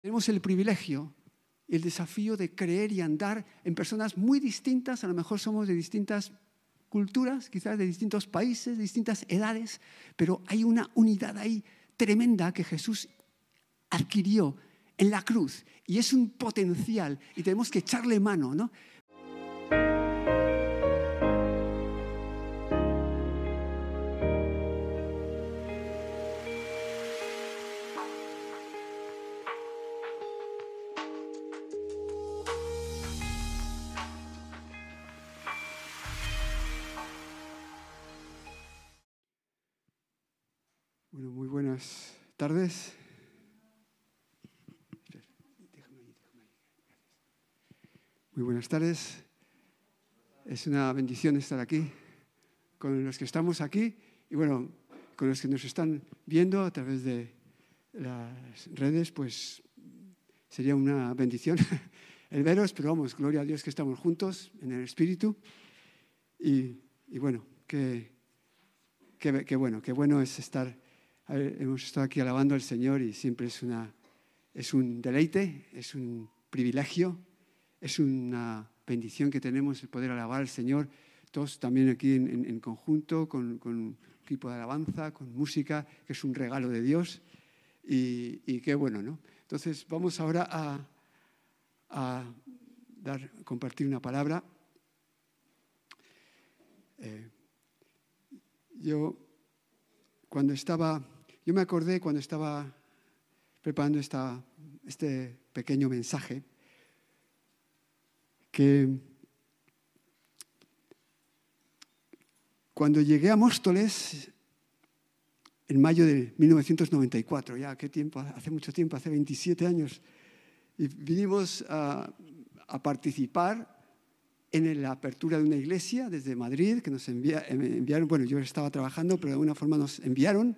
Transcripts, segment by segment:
Tenemos el privilegio y el desafío de creer y andar en personas muy distintas, a lo mejor somos de distintas culturas, quizás de distintos países, de distintas edades, pero hay una unidad ahí tremenda que Jesús adquirió en la cruz y es un potencial y tenemos que echarle mano, ¿no? Tardes. Muy buenas tardes. Es una bendición estar aquí con los que estamos aquí y bueno, con los que nos están viendo a través de las redes, pues sería una bendición el veros, pero vamos, gloria a Dios que estamos juntos en el Espíritu y, y bueno, qué que, que, bueno, qué bueno es estar hemos estado aquí alabando al Señor y siempre es, una, es un deleite, es un privilegio, es una bendición que tenemos el poder alabar al Señor, todos también aquí en, conjunto, con, con, equipo de alabanza, con música, que es un regalo de Dios y, y qué bueno, ¿no? Entonces vamos ahora a, a dar, compartir una palabra. Eh, yo cuando estaba yo me acordé cuando estaba preparando esta, este pequeño mensaje que cuando llegué a Móstoles en mayo de 1994, ya qué tiempo, hace mucho tiempo, hace 27 años, y vinimos a, participar en la apertura de una iglesia desde Madrid, que nos envía, enviaron, bueno, yo estaba trabajando, pero de alguna forma nos enviaron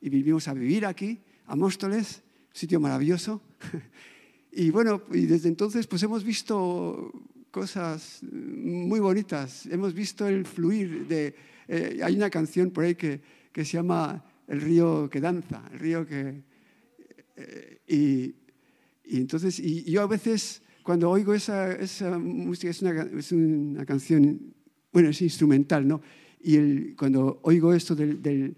y vivimos a vivir aquí, a Móstoles, sitio maravilloso. Y bueno, y desde entonces pues hemos visto cosas muy bonitas, hemos visto el fluir de... Eh, hay una canción por ahí que, que, se llama El río que danza, el río que... Eh, y, y, entonces, y, yo a veces cuando oigo esa, esa música, es una, es una, canción, bueno, es instrumental, ¿no? Y el, cuando oigo esto del, del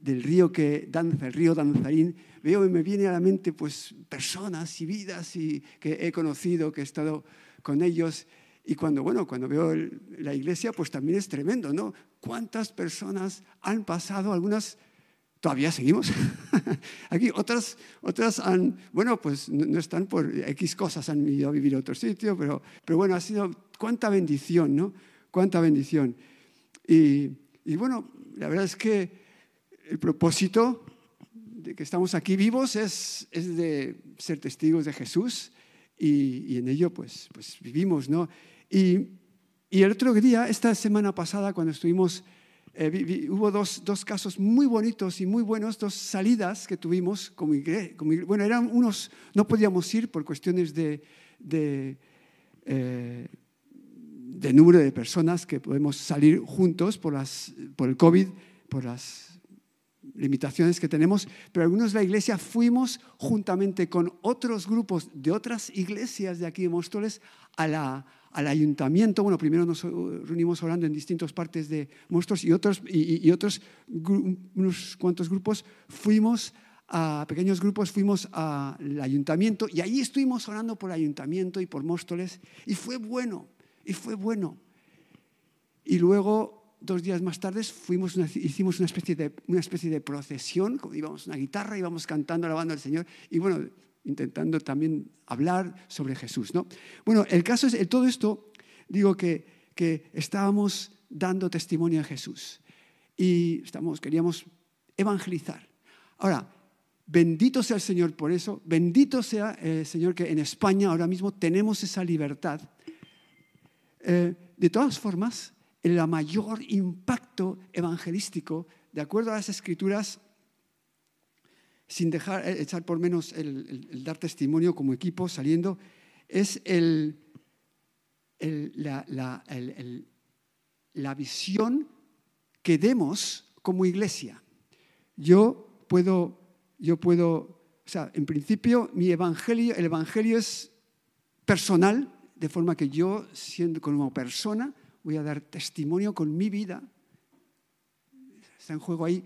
del río que danza, el río danzarín, veo y me viene a la mente pues personas y vidas y que he conocido, que he estado con ellos. Y cuando, bueno, cuando veo la iglesia, pues también es tremendo, ¿no? ¿Cuántas personas han pasado? Algunas todavía seguimos aquí, otras, otras han, bueno, pues no, están por X cosas, han ido a vivir a otro sitio, pero, pero bueno, ha sido cuánta bendición, ¿no? Cuánta bendición. Y, y bueno, la verdad es que el propósito de que estamos aquí vivos es, es de ser testigos de Jesús y, y en ello pues, pues vivimos, ¿no? Y, y, el otro día, esta semana pasada, cuando estuvimos, eh, vi, vi, hubo dos, dos, casos muy bonitos y muy buenos, dos salidas que tuvimos como. Como, bueno, eran unos, no podíamos ir por cuestiones de, de, eh, de número de personas que podemos salir juntos por, las, por el COVID, por las limitaciones que tenemos, pero algunos de la iglesia fuimos juntamente con otros grupos de otras iglesias de aquí de Móstoles a la, al ayuntamiento. Bueno, primero nos reunimos orando en distintas partes de Móstoles y otros, y, y otros unos cuantos grupos fuimos a pequeños grupos fuimos al ayuntamiento y ahí estuvimos orando por el ayuntamiento y por Móstoles y fue bueno, y fue bueno. Y luego dos días más tarde fuimos una, hicimos una especie, de, una especie de procesión, íbamos una guitarra, íbamos cantando, alabando al Señor y bueno, intentando también hablar sobre Jesús. ¿no? Bueno, el caso es, todo esto, digo que, que estábamos dando testimonio a Jesús y estamos, queríamos evangelizar. Ahora, bendito sea el Señor por eso, bendito sea el Señor que en España ahora mismo tenemos esa libertad. Eh, de todas formas, el mayor impacto evangelístico, de acuerdo a las escrituras, sin dejar eh, echar por menos el, dar testimonio como equipo saliendo, es el, la, visión que demos como iglesia. Yo puedo, yo puedo sea, en principio mi evangelio, el evangelio es personal, de forma que yo, siendo como persona, voy a dar testimonio con mi vida. Está en juego ahí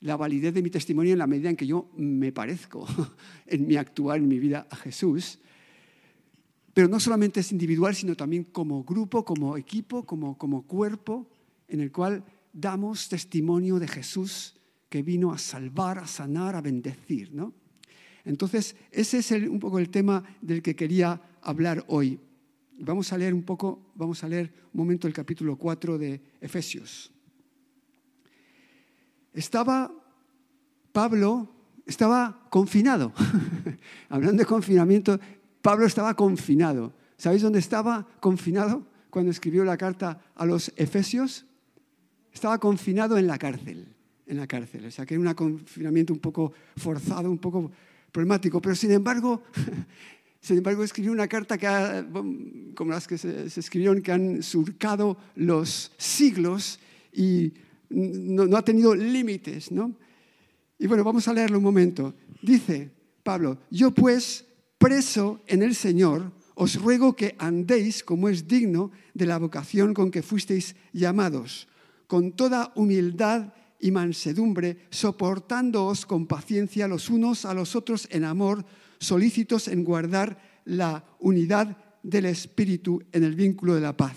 la validez de mi testimonio en la medida en que yo me parezco en mi actuar, en mi vida a Jesús. Pero no solamente es individual, sino también como grupo, como equipo, como, como cuerpo, en el cual damos testimonio de Jesús que vino a salvar, a sanar, a bendecir. ¿no? Entonces, ese es un poco el tema del que quería hablar hoy. Vamos a leer un poco, vamos a leer un momento el capítulo 4 de Efesios. Estaba Pablo, estaba confinado. Hablando de confinamiento, Pablo estaba confinado. ¿Sabéis dónde estaba confinado cuando escribió la carta a los Efesios? Estaba confinado en la cárcel, en la cárcel. O sea, que era un confinamiento un poco forzado, un poco problemático. Pero sin embargo, sin embargo, escribió una carta que como las que se, escribieron, que han surcado los siglos y no, ha tenido límites, ¿no? Y bueno, vamos a leerlo un momento. Dice Pablo, yo pues, preso en el Señor, os ruego que andéis como es digno de la vocación con que fuisteis llamados, con toda humildad y mansedumbre, soportándoos con paciencia los unos a los otros en amor, solícitos en guardar la unidad del Espíritu en el vínculo de la paz.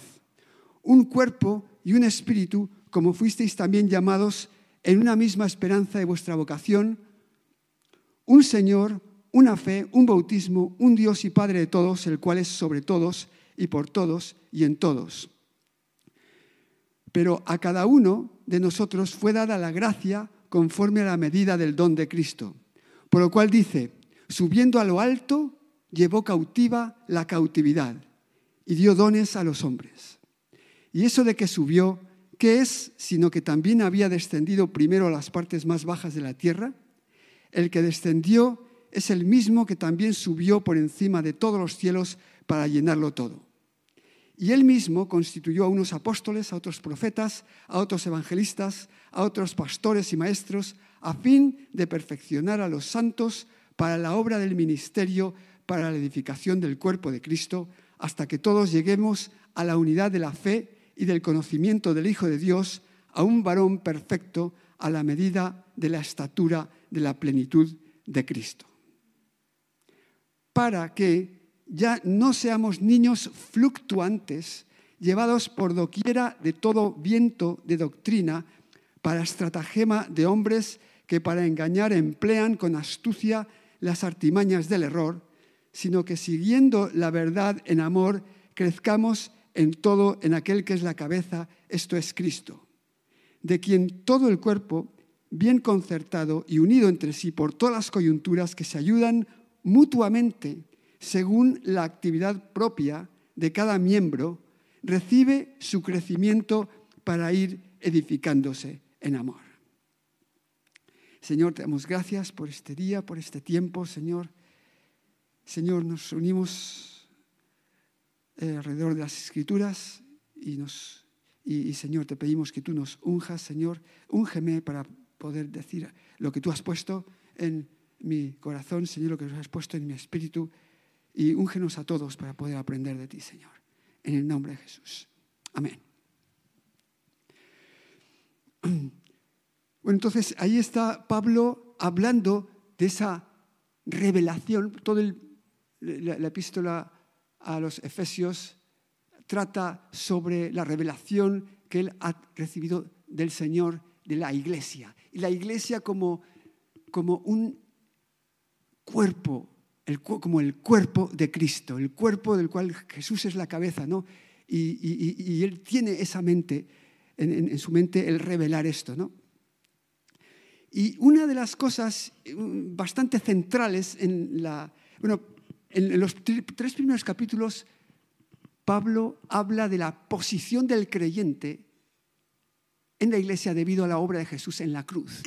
Un cuerpo y un espíritu como fuisteis también llamados en una misma esperanza de vuestra vocación, un Señor, una fe, un bautismo, un Dios y Padre de todos, el cual es sobre todos y por todos y en todos. Pero a cada uno de nosotros fue dada la gracia conforme a la medida del don de Cristo. Por lo cual dice, subiendo a lo alto, llevó cautiva la cautividad y dio dones a los hombres. Y eso de que subió ¿Qué es sino que también había descendido primero a las partes más bajas de la tierra? El que descendió es el mismo que también subió por encima de todos los cielos para llenarlo todo. Y él mismo constituyó a unos apóstoles, a otros profetas, a otros evangelistas, a otros pastores y maestros, a fin de perfeccionar a los santos para la obra del ministerio, para la edificación del cuerpo de Cristo, hasta que todos lleguemos a la unidad de la fe y del conocimiento del Hijo de Dios a un varón perfecto a la medida de la estatura de la plenitud de Cristo. Para que ya no seamos niños fluctuantes, llevados por doquiera de todo viento de doctrina, para estratagema de hombres que para engañar emplean con astucia las artimañas del error, sino que siguiendo la verdad en amor, crezcamos en todo en aquel que es la cabeza, esto es Cristo, de quien todo el cuerpo, bien concertado y unido entre sí por todas las coyunturas que se ayudan mutuamente según la actividad propia de cada miembro, recibe su crecimiento para ir edificándose en amor. Señor, te damos gracias por este día, por este tiempo, Señor. Señor, nos unimos eh, alrededor de las escrituras y, nos, y, Señor, te pedimos que tú nos unjas, Señor, úngeme para poder decir lo que tú has puesto en mi corazón, Señor, lo que has puesto en mi espíritu y úngenos a todos para poder aprender de ti, Señor. En el nombre de Jesús. Amén. Bueno, entonces ahí está Pablo hablando de esa revelación, toda la epístola a los Efesios trata sobre la revelación que él ha recibido del Señor de la iglesia. Y la iglesia como, como un cuerpo, como el cuerpo de Cristo, el cuerpo del cual Jesús es la cabeza, ¿no? Y, él tiene esa mente, en, su mente, el revelar esto, ¿no? Y una de las cosas mm, bastante centrales en la... Bueno, en los tres primeros capítulos, Pablo habla de la posición del creyente en la iglesia debido a la obra de Jesús en la cruz.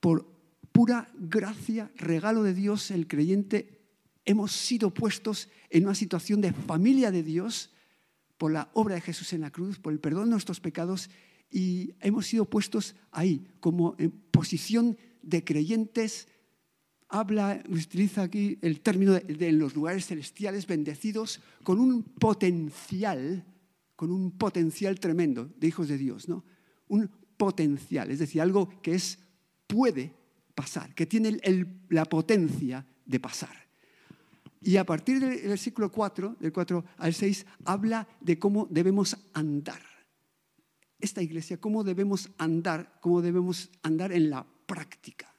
Por pura gracia, regalo de Dios, el creyente hemos sido puestos en una situación de familia de Dios por la obra de Jesús en la cruz, por el perdón de nuestros pecados y hemos sido puestos ahí como en posición de creyentes habla, utiliza aquí el término de, los lugares celestiales bendecidos con un potencial, con un potencial tremendo de hijos de Dios, ¿no? Un potencial, es decir, algo que es, puede pasar, que tiene la potencia de pasar. Y a partir del versículo 4, del 4 al 6, habla de cómo debemos andar. Esta iglesia, cómo debemos andar, cómo debemos andar en la práctica.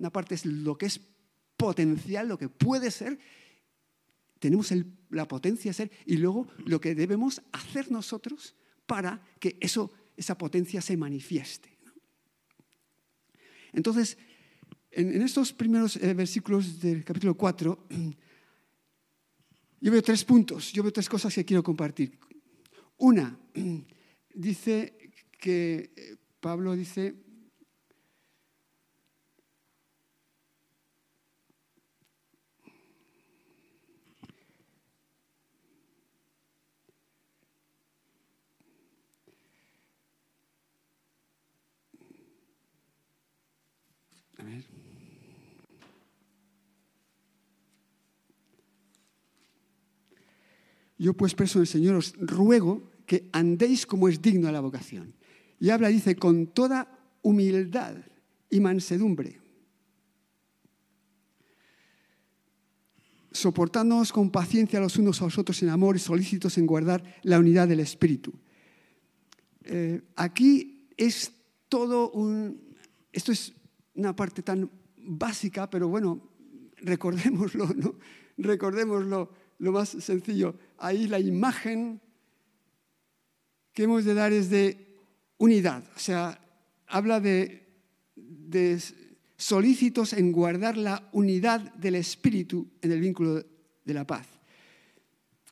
Una parte es lo que es potencial, lo que puede ser, tenemos la potencia de ser, y luego lo que debemos hacer nosotros para que eso, esa potencia se manifieste. Entonces, en, estos primeros eh, versículos del capítulo 4, yo veo tres puntos, yo veo tres cosas que quiero compartir. Una, dice que eh, Pablo dice. Yo pues, preso del Señor, os ruego que andéis como es digno a la vocación. Y habla, dice, con toda humildad y mansedumbre, soportándonos con paciencia los unos a los otros en amor y solícitos en guardar la unidad del Espíritu. Eh, aquí es todo un... Esto es una parte tan básica, pero bueno, recordémoslo, ¿no? Recordémoslo lo más sencillo. Ahí la imagen que hemos de dar es de unidad. O sea, habla de, solícitos en guardar la unidad del espíritu en el vínculo de la paz.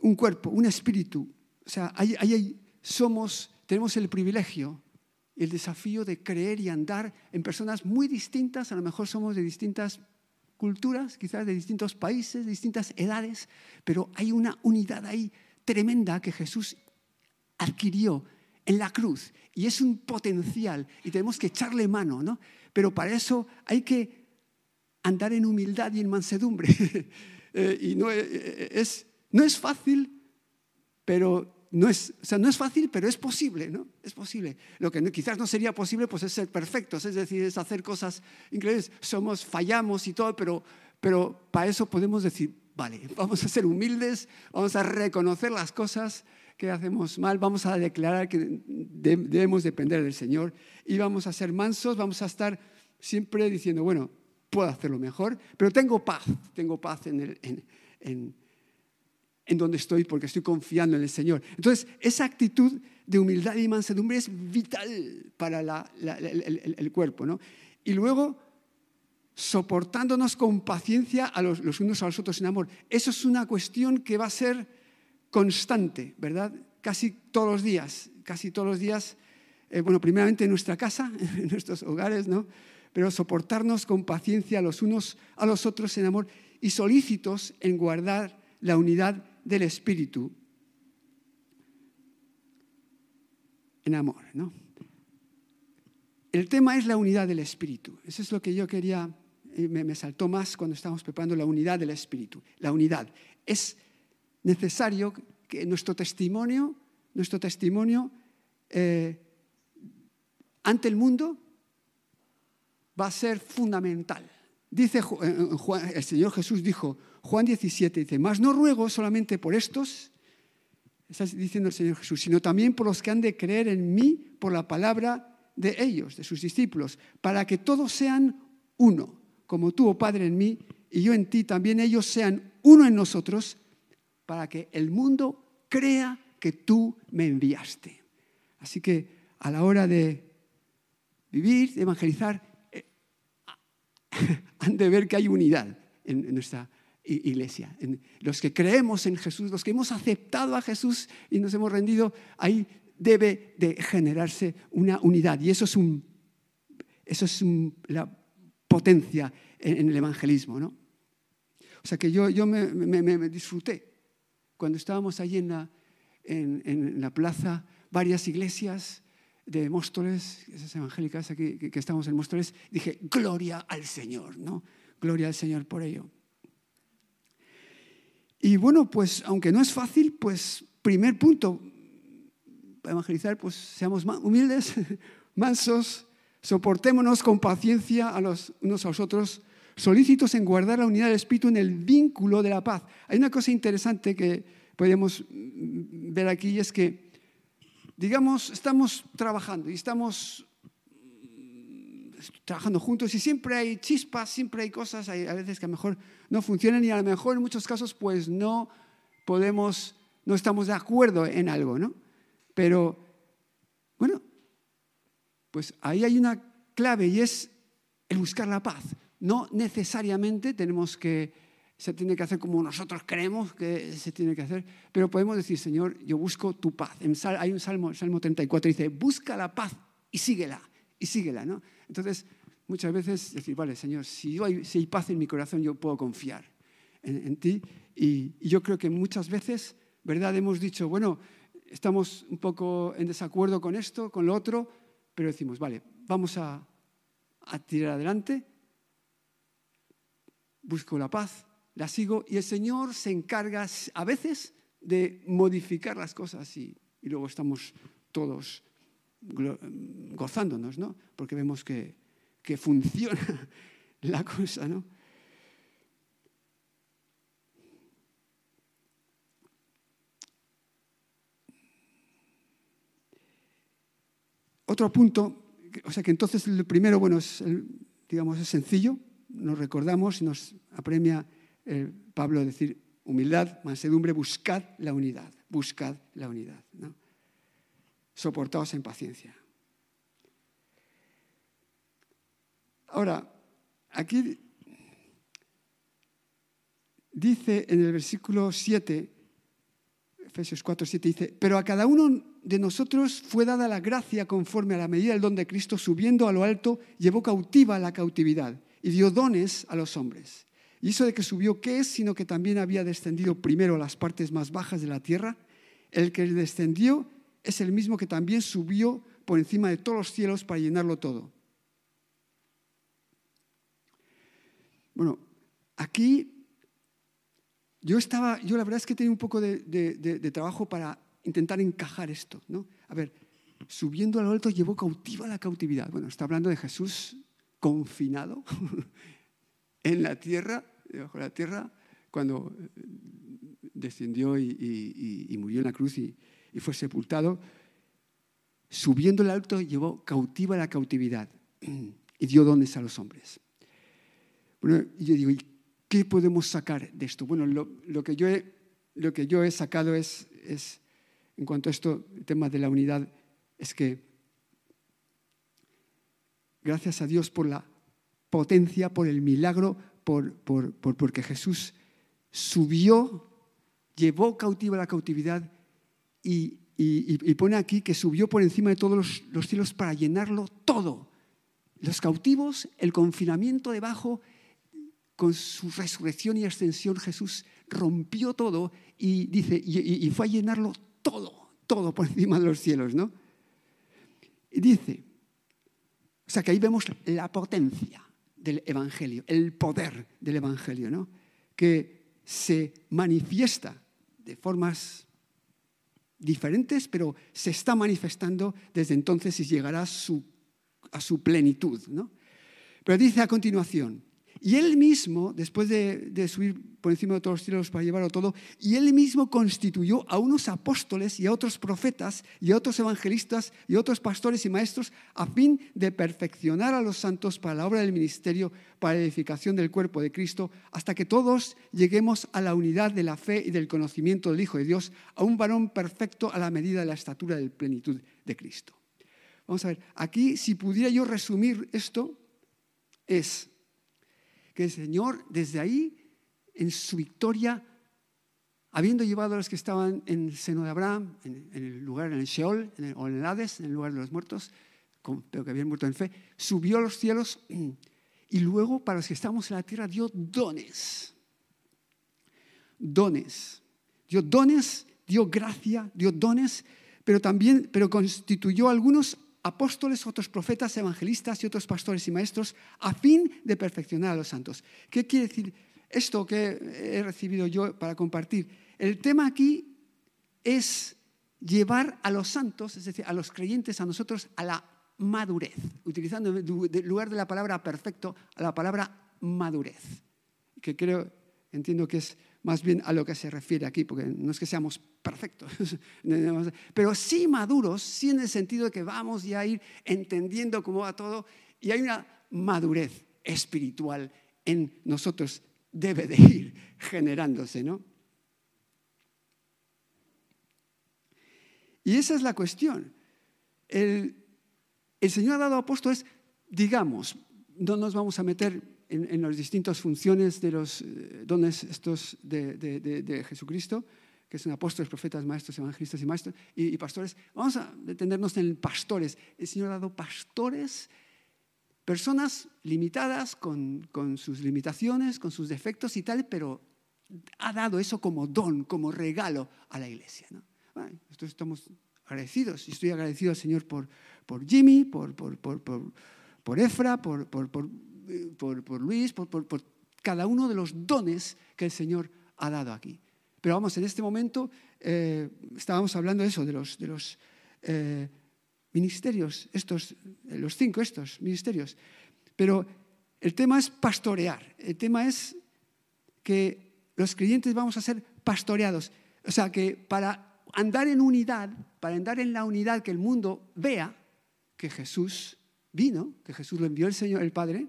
Un cuerpo, un espíritu. O sea, ahí, somos, tenemos el privilegio el desafío de creer y andar en personas muy distintas, a lo mejor somos de distintas culturas, quizás de distintos países, de distintas edades, pero hay una unidad ahí tremenda que Jesús adquirió en la cruz y es un potencial y tenemos que echarle mano, ¿no? Pero para eso hay que andar en humildad y en mansedumbre. Eh, y no eh, es, no es fácil, pero no es, o sea, no es fácil, pero es posible, ¿no? Es posible. Lo que quizás no sería posible, pues es ser perfectos, es decir, es hacer cosas increíbles. Somos, fallamos y todo, pero, pero para eso podemos decir, vale, vamos a ser humildes, vamos a reconocer las cosas que hacemos mal, vamos a declarar que debemos depender del Señor y vamos a ser mansos, vamos a estar siempre diciendo, bueno, puedo hacerlo mejor, pero tengo paz, tengo paz en, en en donde estoy porque estoy confiando en el Señor. Entonces, esa actitud de humildad y mansedumbre es vital para el, cuerpo. ¿no? Y luego, soportándonos con paciencia a los, unos a los otros en amor. Eso es una cuestión que va a ser constante, ¿verdad? Casi todos los días, casi todos los días, eh, bueno, primeramente en nuestra casa, en nuestros hogares, ¿no? Pero soportarnos con paciencia los unos a los otros en amor y solícitos en guardar la unidad del Espíritu en amor. ¿no? El tema es la unidad del Espíritu. Eso es lo que yo quería, me, me saltó más cuando estábamos preparando la unidad del Espíritu. La unidad. Es necesario que nuestro testimonio, nuestro testimonio eh, ante el mundo va a ser fundamental. Dice el Señor Jesús dijo, Juan 17 dice, más no ruego solamente por estos, está diciendo el Señor Jesús, sino también por los que han de creer en mí por la palabra de ellos, de sus discípulos, para que todos sean uno, como tú, oh Padre, en mí y yo en ti, también ellos sean uno en nosotros, para que el mundo crea que tú me enviaste. Así que a la hora de vivir, de evangelizar, eh, han de ver que hay unidad en nuestra iglesia, los que creemos en Jesús, los que hemos aceptado a Jesús y nos hemos rendido, ahí debe de generarse una unidad. Y eso es, un, eso es la potencia en, el evangelismo. ¿no? O sea que yo, yo me, disfruté cuando estábamos allí en la, plaza, varias iglesias de Móstoles, esas evangélicas aquí que, estamos en Móstoles, dije, gloria al Señor, ¿no? Gloria al Señor por ello. Y bueno, pues aunque no es fácil, pues primer punto, evangelizar, pues seamos humildes, mansos, soportémonos con paciencia a los unos a los otros, solícitos en guardar la unidad del Espíritu en el vínculo de la paz. Hay una cosa interesante que podemos ver aquí y es que, digamos, estamos trabajando y estamos mm, trabajando juntos y siempre hay chispas, siempre hay cosas, hay a veces que a lo mejor no funcionan y a lo mejor en muchos casos pues no podemos, no estamos de acuerdo en algo, ¿no? Pero, bueno, pues ahí hay una clave y es el buscar la paz. No necesariamente tenemos que, se tiene que hacer como nosotros creemos que se tiene que hacer, pero podemos decir, Señor, yo busco tu paz. hay un salmo, Salmo 34, dice, busca la paz y síguela, y síguela, ¿no? Entonces, muchas veces decir, vale, Señor, si, hay, si paz en mi corazón, yo puedo confiar en, ti. Y, yo creo que muchas veces, ¿verdad? Hemos dicho, bueno, estamos un poco en desacuerdo con esto, con lo otro, pero decimos, vale, vamos a, tirar adelante, busco la paz, la sigo y el Señor se encarga a veces de modificar las cosas y, luego estamos todos gozándonos, ¿no? Porque vemos que, que funciona la cosa, ¿no? Otro punto, o sea que entonces el primero, bueno, es, digamos, es sencillo, nos recordamos y nos apremia eh, Pablo a decir humildad, mansedumbre, buscad la unidad, buscad la unidad. ¿no? Soportaos en paciencia. Ahora, aquí dice en el versículo 7, Efesios 4, 7 dice, pero a cada uno de nosotros fue dada la gracia conforme a la medida del don de Cristo, subiendo a lo alto, llevó cautiva la cautividad y dio dones a los hombres. Y eso de que subió, ¿qué es? Sino que también había descendido primero a las partes más bajas de la tierra. El que descendió es el mismo que también subió por encima de todos los cielos para llenarlo todo. Bueno, aquí yo estaba, yo la verdad es que tenía un poco de, trabajo para intentar encajar esto. ¿no? A ver, subiendo a lo alto llevó cautiva la cautividad. Bueno, está hablando de Jesús confinado en la tierra, debajo de la tierra, cuando eh, descendió y, murió en la cruz y, fue sepultado. Subiendo al alto llevó cautiva la cautividad y dio dones a los hombres. Bueno, yo digo, ¿y qué podemos sacar de esto? Bueno, lo, que, yo he, lo que yo he sacado es, es en cuanto a esto, el tema de la unidad, es que gracias a Dios por la potencia, por el milagro, por, porque Jesús subió, llevó cautiva la cautividad y, pone aquí que subió por encima de todos los, los cielos para llenarlo todo. Los cautivos, el confinamiento debajo, con su resurrección y ascensión, Jesús rompió todo y dice, y, fue a llenarlo todo, todo por encima de los cielos, ¿no? Y dice, o sea que ahí vemos la potencia del Evangelio, el poder del Evangelio, ¿no? Que se manifiesta de formas diferentes, pero se está manifestando desde entonces y llegará a su, plenitud, ¿no? Pero dice a continuación, y él mismo, después de, subir por encima de todos los cielos para llevarlo todo, y él mismo constituyó a unos apóstoles y a otros profetas y a otros evangelistas y a otros pastores y maestros a fin de perfeccionar a los santos para la obra del ministerio, para la edificación del cuerpo de Cristo, hasta que todos lleguemos a la unidad de la fe y del conocimiento del Hijo de Dios, a un varón perfecto a la medida de la estatura de plenitud de Cristo. Vamos a ver, aquí si pudiera yo resumir esto, es que el Señor desde ahí, en su victoria, habiendo llevado a los que estaban en el seno de Abraham, en, el lugar, en el Sheol o en el Hades, en el lugar de los muertos, pero que habían muerto en fe, subió a los cielos y luego para los que estamos en la tierra dio dones. Dones. Dio dones, dio gracia, dio dones, pero también pero constituyó algunos apóstoles, otros profetas, evangelistas y otros pastores y maestros, a fin de perfeccionar a los santos. ¿Qué quiere decir esto que he recibido yo para compartir? El tema aquí es llevar a los santos, es decir, a los creyentes, a nosotros, a la madurez, utilizando en lugar de la palabra perfecto, a la palabra madurez, que creo, entiendo que es más bien a lo que se refiere aquí, porque no es que seamos perfectos, pero sí maduros, sí en el sentido de que vamos ya a ir entendiendo cómo va todo y hay una madurez espiritual en nosotros, debe de ir generándose, ¿no? Y esa es la cuestión. El, Señor ha dado apóstoles, digamos, no nos vamos a meter en, las distintas funciones de los eh, dones estos de, Jesucristo, que son apóstoles, profetas, maestros, evangelistas y maestros y, pastores. Vamos a detenernos en pastores. El Señor ha dado pastores, personas limitadas con, sus limitaciones, con sus defectos y tal, pero ha dado eso como don, como regalo a la iglesia. ¿no? estamos agradecidos. Y estoy agradecido al Señor por, por Jimmy, por, por, por, por Efra, por, por, Luis, por, cada uno de los dones que el Señor ha dado aquí. Pero vamos, en este momento eh, estábamos hablando de eso, de los, de los eh, ministerios, estos, los cinco estos ministerios. Pero el tema es pastorear, el tema es que los creyentes vamos a ser pastoreados. O sea, que para andar en unidad, para andar en la unidad que el mundo vea que Jesús vino, que Jesús lo envió el Señor, el Padre,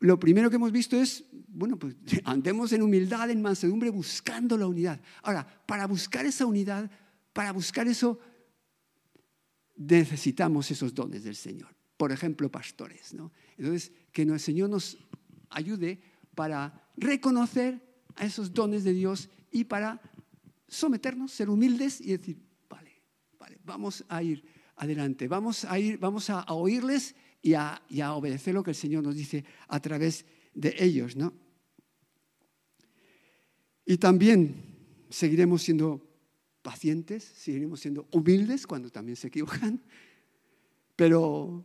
lo primero que hemos visto es, bueno, pues andemos en humildad, en mansedumbre, buscando la unidad. Ahora, para buscar esa unidad, para buscar eso, necesitamos esos dones del Señor. Por ejemplo, pastores. ¿no? Entonces, que el Señor nos ayude para reconocer a esos dones de Dios y para someternos, ser humildes y decir, vale, vale, vamos a ir adelante, vamos a ir, vamos a, oírles y a, obedecer lo que el Señor nos dice a través de ellos, ¿no? Y también seguiremos siendo pacientes, seguiremos siendo humildes cuando también se equivocan, pero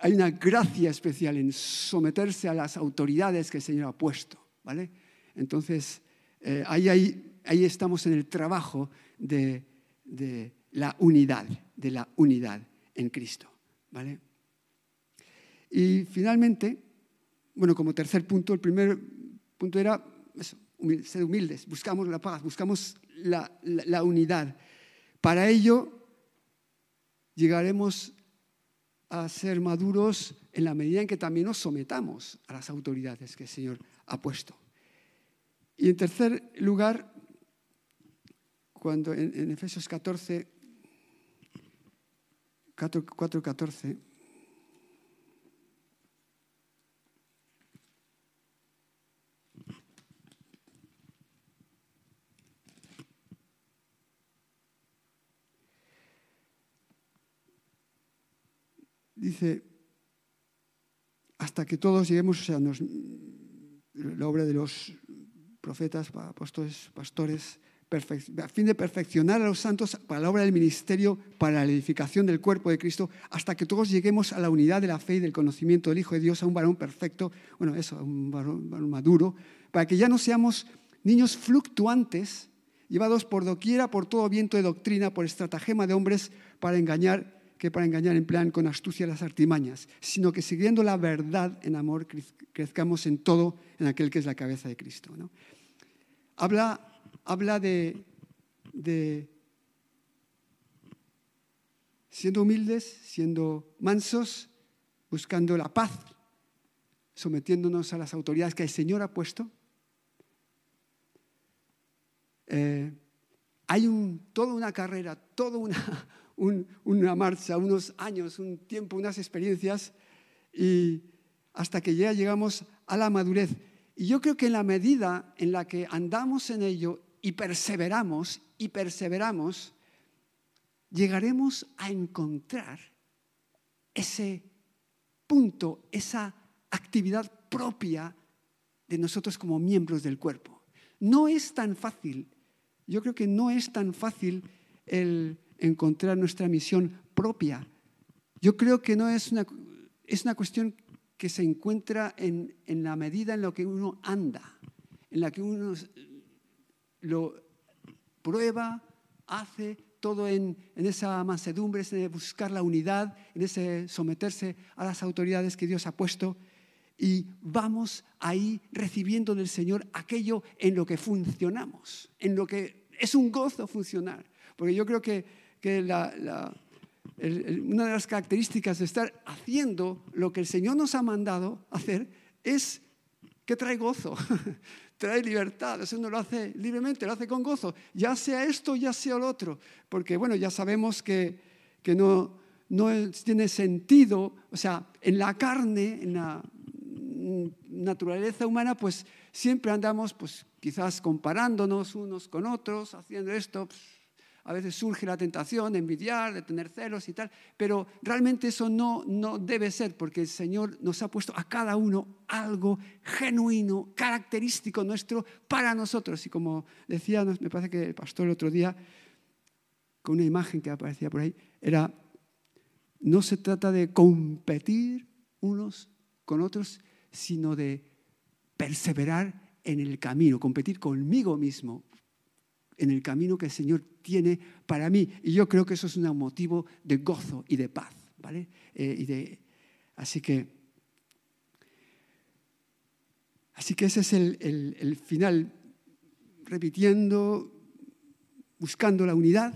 hay una gracia especial en someterse a las autoridades que el Señor ha puesto, ¿vale? Entonces, eh, ahí estamos en el trabajo de, la unidad, de la unidad en Cristo. ¿vale? Y finalmente, bueno, como tercer punto, el primer punto era ser humildes, buscamos la paz, buscamos la, unidad. Para ello llegaremos a ser maduros en la medida en que también nos sometamos a las autoridades que el Señor ha puesto. Y en tercer lugar, cuando en, Efesios 14, 4, 14, dice, hasta que todos lleguemos, o sea, la obra de los profetas, apóstoles, pastores, a fin de perfeccionar a los santos para la obra del ministerio, para la edificación del cuerpo de Cristo, hasta que todos lleguemos a la unidad de la fe y del conocimiento del Hijo de Dios, a un varón perfecto, bueno, eso, a un varón, maduro, para que ya no seamos niños fluctuantes, llevados por doquiera por todo viento de doctrina, por estratagema de hombres para engañar, que para engañar emplean con astucia las artimañas, sino que siguiendo la verdad en amor crezcamos en todo en aquel que es la cabeza de Cristo. Habla habla de, siendo humildes, siendo mansos, buscando la paz, sometiéndonos a las autoridades que el Señor ha puesto. Eh, hay toda una carrera, toda una, una marcha, unos años, un tiempo, unas experiencias, y hasta que ya llegamos a la madurez. Y yo creo que en la medida en la que andamos en ello y perseveramos y perseveramos, llegaremos a encontrar ese punto, esa actividad propia de nosotros como miembros del cuerpo. No es tan fácil, yo creo que no es tan fácil el encontrar nuestra misión propia. Yo creo que no es una, es una cuestión que se encuentra en, en la medida en la que uno anda, en la que uno lo prueba, hace todo en, en, esa mansedumbre, en buscar la unidad, en ese someterse a las autoridades que Dios ha puesto. Y vamos ahí recibiendo del Señor aquello en lo que funcionamos, en lo que es un gozo funcionar. Porque yo creo que, que la, la, el, una de las características de estar haciendo lo que el Señor nos ha mandado hacer es que trae gozo, trae libertad, eso no lo hace libremente, lo hace con gozo, ya sea esto, ya sea lo otro, porque bueno, ya sabemos que, que no, no tiene sentido, o sea, en la carne, en la naturaleza humana, pues siempre andamos, pues quizás comparándonos unos con otros, haciendo esto, pues, a veces surge la tentación de envidiar, de tener celos y tal, pero realmente eso no, no debe ser porque el Señor nos ha puesto a cada uno algo genuino, característico nuestro para nosotros. Y como decía, me parece que el pastor el otro día, con una imagen que aparecía por ahí, era, no se trata de competir unos con otros, sino de perseverar en el camino, competir conmigo mismo, en el camino que el Señor tiene para mí. Y yo creo que eso es un motivo de gozo y de paz, ¿vale? Eh, de, así que, así que ese es el, el, final, repitiendo, buscando la unidad,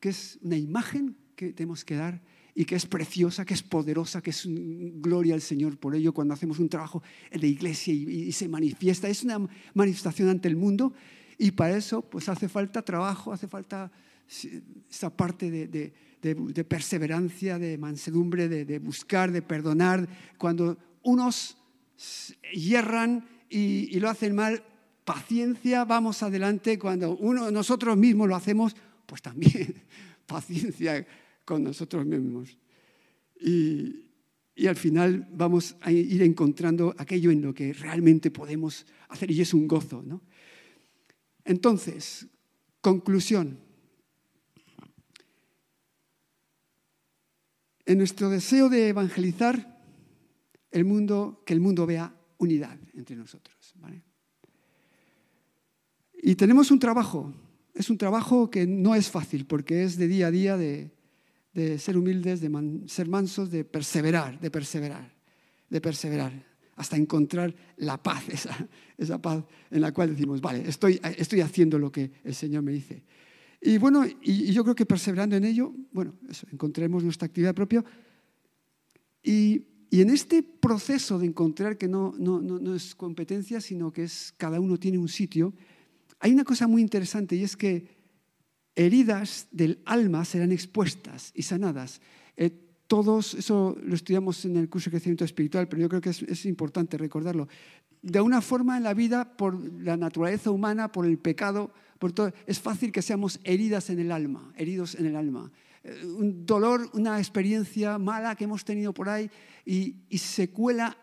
que es una imagen que tenemos que dar y que es preciosa, que es poderosa, que es gloria al Señor por ello cuando hacemos un trabajo la iglesia y, se manifiesta. Es una manifestación ante el mundo y para eso pues hace falta trabajo, hace falta esa parte de, de, perseverancia, de mansedumbre, de, buscar, de perdonar. Cuando unos hierran y, y, lo hacen mal, paciencia, vamos adelante. Cuando uno, nosotros mismos lo hacemos, pues también paciencia con nosotros mismos. Y, y al final vamos a ir encontrando aquello en lo que realmente podemos hacer y es un gozo, ¿no? Entonces, conclusión. En nuestro deseo de evangelizar el mundo, que el mundo vea unidad entre nosotros. Y tenemos un trabajo, es un trabajo que no es fácil porque es de día a día de, ser humildes, de ser mansos, de perseverar, de perseverar, de perseverar hasta encontrar la paz, esa, esa paz en la cual decimos, vale, estoy, estoy haciendo lo que el Señor me dice. Y bueno, y, yo creo que perseverando en ello, bueno, eso, encontremos nuestra actividad propia. Y, y en este proceso de encontrar que no, no, no, no, es competencia, sino que es cada uno tiene un sitio, hay una cosa muy interesante y es que heridas del alma serán expuestas y sanadas. Eh, todos, eso lo estudiamos en el curso de crecimiento espiritual, pero yo creo que es, importante recordarlo. De una forma en la vida, por la naturaleza humana, por el pecado, por todo, es fácil que seamos heridas en el alma, heridos en el alma. Eh, un dolor, una experiencia mala que hemos tenido por ahí y, y se cuela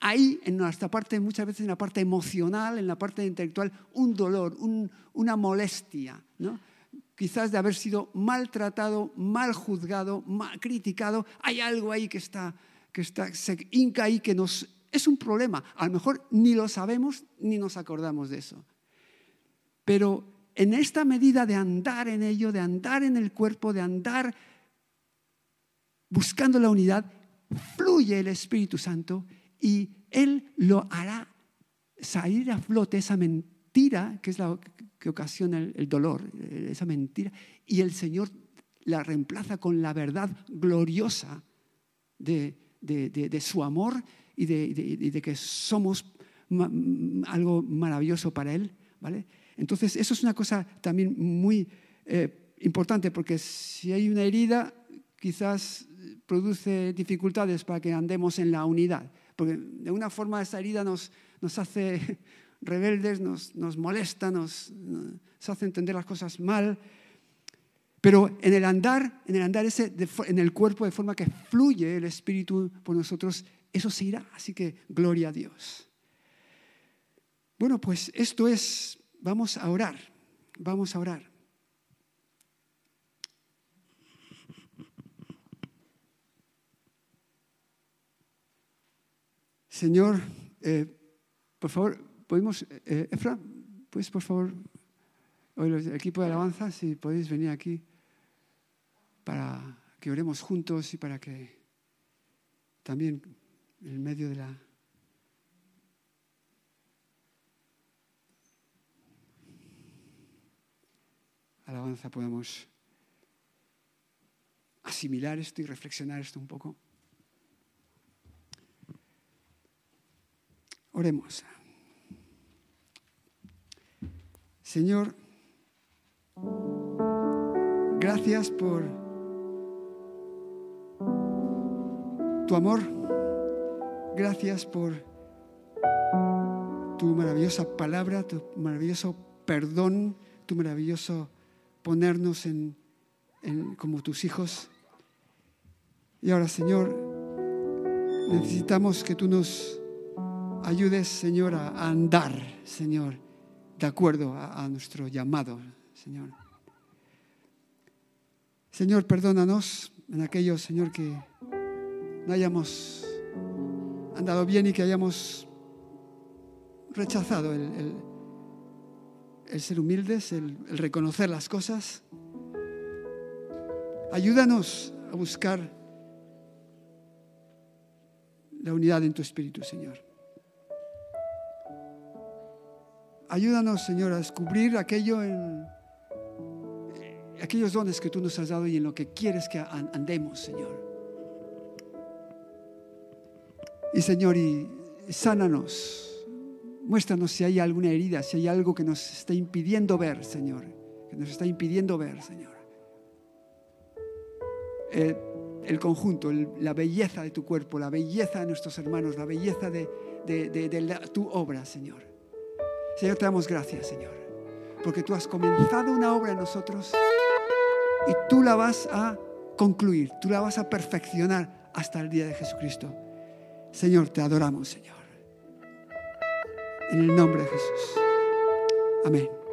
ahí, en nuestra parte, muchas veces en la parte emocional, en la parte intelectual, un dolor, un, una molestia, ¿no? Quizás de haber sido maltratado, mal juzgado, mal criticado, hay algo ahí que está, que está, se hinca ahí que nos es un problema. A lo mejor ni lo sabemos ni nos acordamos de eso. Pero en esta medida de andar en ello, de andar en el cuerpo, de andar buscando la unidad, fluye el Espíritu Santo y Él lo hará salir a flote esa mentira, que es la que ocasiona el, dolor, eh, esa mentira, y el Señor la reemplaza con la verdad gloriosa de, de, de, de su amor y de, que somos ma algo maravilloso para Él. ¿vale? Entonces, eso es una cosa también muy eh, importante, porque si hay una herida, quizás produce dificultades para que andemos en la unidad, porque de una forma esa herida nos, nos hace rebeldes, nos, nos molesta, nos, hace entender las cosas mal. Pero en el andar, en el andar ese, en el cuerpo, de forma que fluye el Espíritu por nosotros, eso se irá. Así que gloria a Dios. Bueno, pues esto es, vamos a orar, vamos a orar. Señor, eh, por favor, podemos, eh, Efra, pues por favor, hoy el equipo de alabanza, si podéis venir aquí para que oremos juntos y para que también en medio de la alabanza podamos asimilar esto y reflexionar esto un poco. Oremos. Señor, gracias por tu amor. Gracias por tu maravillosa palabra, tu maravilloso perdón, tu maravilloso ponernos en, como tus hijos. Y ahora, Señor, necesitamos que tú nos ayudes, Señor, a andar, Señor, de acuerdo a, nuestro llamado, Señor. Señor, perdónanos en aquello, Señor, que no hayamos andado bien y que hayamos rechazado el ser humildes, el, reconocer las cosas. Ayúdanos a buscar la unidad en tu espíritu, Señor. Ayúdanos, Señor, a descubrir aquello en aquellos dones que tú nos has dado y en lo que quieres que andemos, Señor. Y Señor, y sánanos Muéstranos si hay alguna herida, si hay algo que nos está impidiendo ver, Señor. Que nos está impidiendo ver, Señor. El, conjunto, la belleza de tu cuerpo, la belleza de nuestros hermanos, la belleza de, tu obra, Señor. Señor, te damos gracias, Señor. Porque tú has comenzado una obra en nosotros y tú la vas a concluir, tú la vas a perfeccionar hasta el día de Jesucristo. Señor, te adoramos, Señor. En el nombre de Jesús. Amén.